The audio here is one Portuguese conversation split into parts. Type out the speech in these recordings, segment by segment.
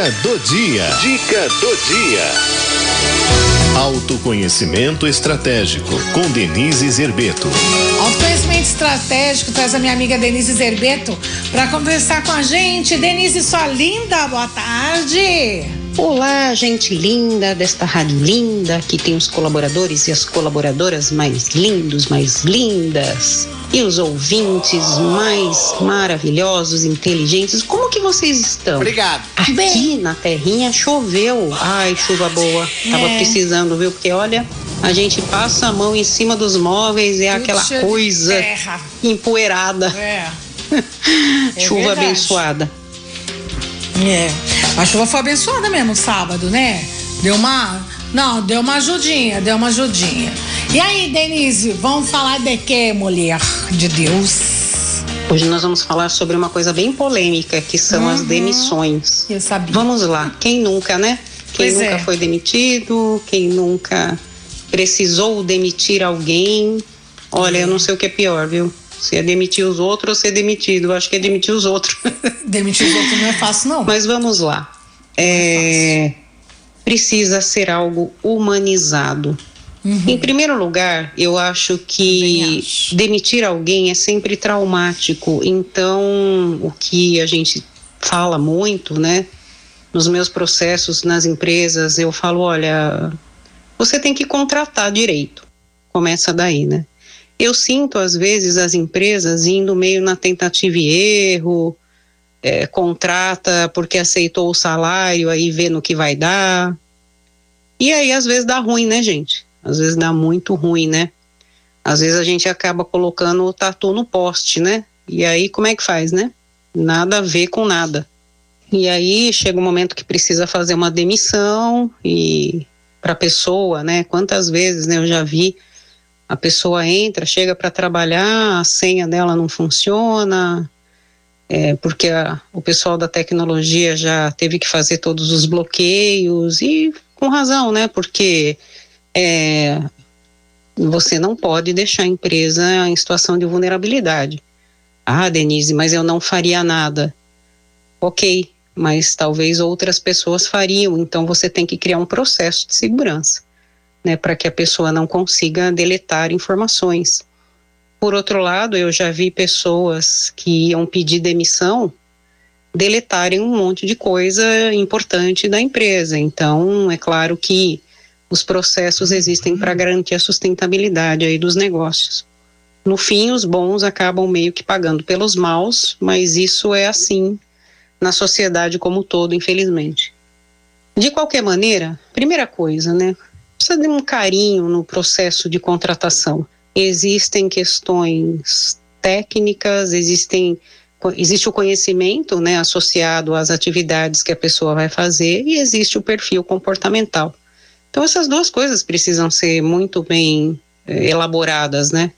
Dica do dia. Dica do dia. Autoconhecimento estratégico com Denise Zerbeto. Autoconhecimento estratégico traz a minha amiga Denise Zerbeto para conversar com a gente. Denise, sua linda, boa tarde. Olá, gente linda desta rádio linda, que tem os colaboradores e as colaboradoras mais lindos, mais lindas. E os ouvintes mais maravilhosos, inteligentes. Como que vocês estão? Obrigado. Aqui Bem. na terrinha choveu. Ai, chuva boa. Tava É. precisando, viu? Porque olha, a gente passa a mão em cima dos móveis e é Tudo aquela coisa empoeirada. É. É Chuva verdade. abençoada. É. A chuva foi abençoada mesmo sábado, né? Deu uma. Não, deu uma ajudinha, deu uma ajudinha. E aí, Denise, vamos falar de quê, mulher de Deus? Hoje nós vamos falar sobre uma coisa bem polêmica, que são as Uhum. demissões. Eu sabia. Vamos lá, quem nunca, né? Quem Pois nunca é. foi demitido, quem nunca precisou demitir alguém. Olha, eu não sei o que é pior, viu? Se é demitir os outros ou ser demitido. Eu acho que é demitir os outros. Demitir os outros não é fácil, não. Mas vamos lá. É, precisa ser algo humanizado. Em primeiro lugar, eu acho que demitir alguém é sempre traumático. Então, o que a gente fala muito, né? Nos meus processos nas empresas, eu falo: olha, você tem que contratar direito. Começa daí, né? Eu sinto, às vezes, as empresas indo meio na tentativa e erro, é, contrata porque aceitou o salário, aí vê no que vai dar. E aí, às vezes, dá ruim, né, gente? Às vezes dá muito ruim, né? Às vezes a gente acaba colocando o tatu no poste, né? E aí, como é que faz, né? Nada a ver com nada. E aí chega um momento que precisa fazer uma demissão e para a pessoa, né? Quantas vezes, né? Eu já vi a pessoa entra, chega para trabalhar, a senha dela não funciona, é, porque a- o pessoal da tecnologia já teve que fazer todos os bloqueios e com razão, né? Porque é, você não pode deixar a empresa em situação de vulnerabilidade. Ah, Denise, mas eu não faria nada. Ok, mas talvez outras pessoas fariam, então você tem que criar um processo de segurança, né, para que a pessoa não consiga deletar informações. Por outro lado, eu já vi pessoas que iam pedir demissão deletarem um monte de coisa importante da empresa. Então, é claro que os processos existem para garantir a sustentabilidade aí dos negócios. No fim, os bons acabam meio que pagando pelos maus, mas isso é assim na sociedade como um todo, infelizmente. De qualquer maneira, primeira coisa, né? Precisa de um carinho no processo de contratação. Existem questões técnicas, existem existe o conhecimento, né, associado às atividades que a pessoa vai fazer e existe o perfil comportamental. Então essas duas coisas precisam ser muito bem eh, elaboradas, né?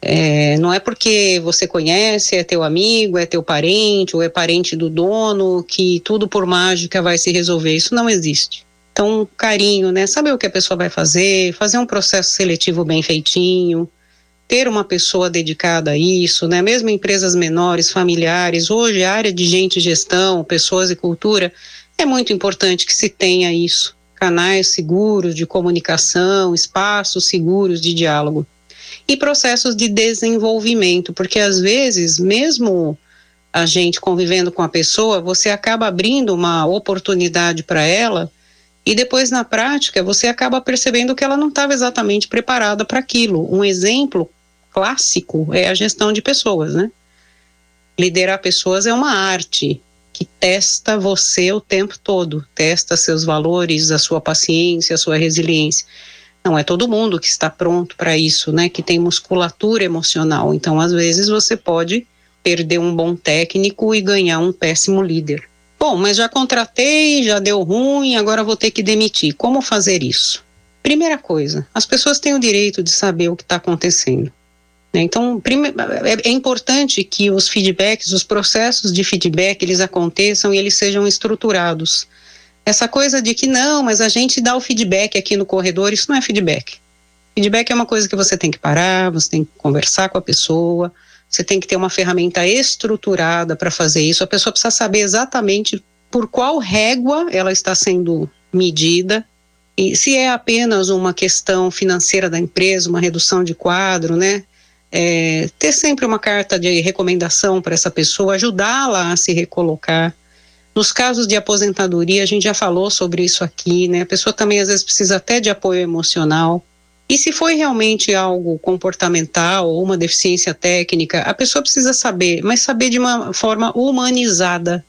É, não é porque você conhece, é teu amigo, é teu parente ou é parente do dono que tudo por mágica vai se resolver. Isso não existe. Então, carinho, né? Saber o que a pessoa vai fazer, fazer um processo seletivo bem feitinho, ter uma pessoa dedicada a isso, né? Mesmo em empresas menores, familiares, hoje a área de gente gestão, pessoas e cultura, é muito importante que se tenha isso. Canais seguros de comunicação, espaços seguros de diálogo e processos de desenvolvimento, porque às vezes, mesmo a gente convivendo com a pessoa, você acaba abrindo uma oportunidade para ela e depois na prática você acaba percebendo que ela não estava exatamente preparada para aquilo. Um exemplo clássico é a gestão de pessoas, né? Liderar pessoas é uma arte que testa você o tempo todo, testa seus valores, a sua paciência, a sua resiliência. Não é todo mundo que está pronto para isso, né? Que tem musculatura emocional. Então, às vezes, você pode perder um bom técnico e ganhar um péssimo líder. Bom, mas já contratei, já deu ruim, agora vou ter que demitir. Como fazer isso? Primeira coisa, as pessoas têm o direito de saber o que está acontecendo. né? Então, é, é importante que os feedbacks, os processos de feedback, eles aconteçam e eles sejam estruturados. Essa coisa de que não, mas a gente dá o feedback aqui no corredor, isso não é feedback. Feedback é uma coisa que você tem que parar, você tem que conversar com a pessoa, você tem que ter uma ferramenta estruturada para fazer isso. A pessoa precisa saber exatamente por qual régua ela está sendo medida, e se é apenas uma questão financeira da empresa, uma redução de quadro, né? É, ter sempre uma carta de recomendação para essa pessoa, ajudá-la a se recolocar. Nos casos de aposentadoria, a gente já falou sobre isso aqui, né? A pessoa também às vezes precisa até de apoio emocional. E se foi realmente algo comportamental ou uma deficiência técnica, a pessoa precisa saber, mas saber de uma forma humanizada,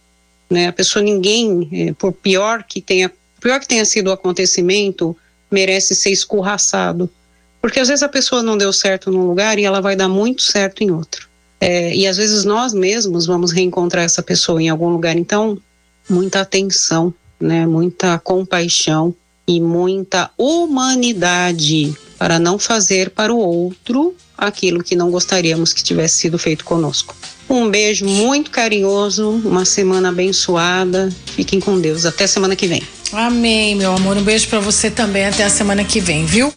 né? A pessoa ninguém, é, por pior que tenha, pior que tenha sido o acontecimento, merece ser escorraçado, porque às vezes a pessoa não deu certo num lugar e ela vai dar muito certo em outro. É, e às vezes nós mesmos vamos reencontrar essa pessoa em algum lugar. Então, muita atenção, né? Muita compaixão e muita humanidade para não fazer para o outro aquilo que não gostaríamos que tivesse sido feito conosco. Um beijo muito carinhoso, uma semana abençoada. Fiquem com Deus. Até semana que vem. Amém, meu amor. Um beijo para você também. Até a semana que vem, viu?